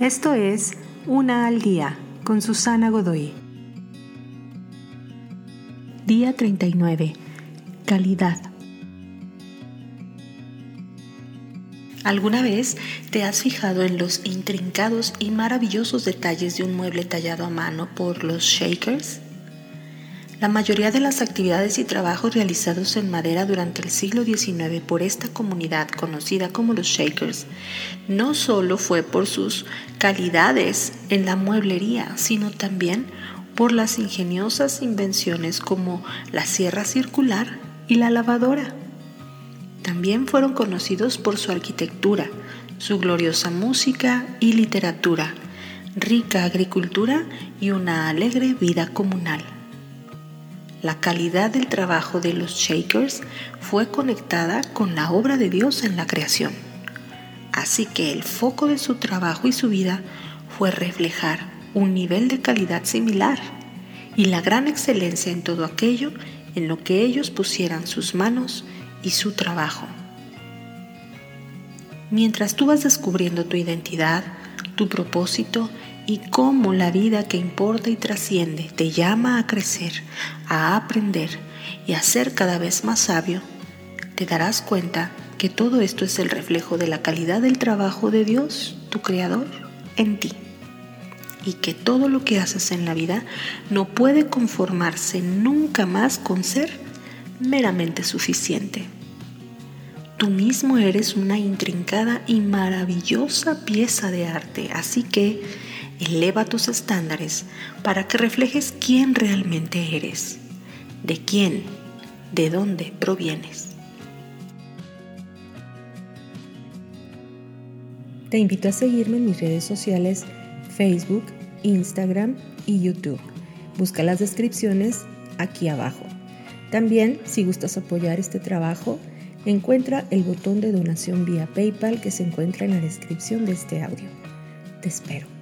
Esto es Una al Día con Susana Godoy. Día 39. Calidad. ¿Alguna vez te has fijado en los intrincados y maravillosos detalles de un mueble tallado a mano por los Shakers? La mayoría de las actividades y trabajos realizados en madera durante el siglo XIX por esta comunidad conocida como los Shakers no solo fue por sus calidades en la mueblería, sino también por las ingeniosas invenciones como la sierra circular y la lavadora. También fueron conocidos por su arquitectura, su gloriosa música y literatura, rica agricultura y una alegre vida comunal. La calidad del trabajo de los Shakers fue conectada con la obra de Dios en la creación. Así que el foco de su trabajo y su vida fue reflejar un nivel de calidad similar y la gran excelencia en todo aquello en lo que ellos pusieran sus manos y su trabajo. Mientras tú vas descubriendo tu identidad, tu propósito y cómo la vida que importa y trasciende te llama a crecer, a aprender y a ser cada vez más sabio, te darás cuenta que todo esto es el reflejo de la calidad del trabajo de Dios, tu Creador, en ti. Y que todo lo que haces en la vida no puede conformarse nunca más con ser meramente suficiente. Tú mismo eres una intrincada y maravillosa pieza de arte, así que eleva tus estándares para que reflejes quién realmente eres, de quién, de dónde provienes. Te invito a seguirme en mis redes sociales Facebook, Instagram y YouTube. Busca las descripciones aquí abajo. También, si gustas apoyar este trabajo, encuentra el botón de donación vía PayPal que se encuentra en la descripción de este audio. Te espero.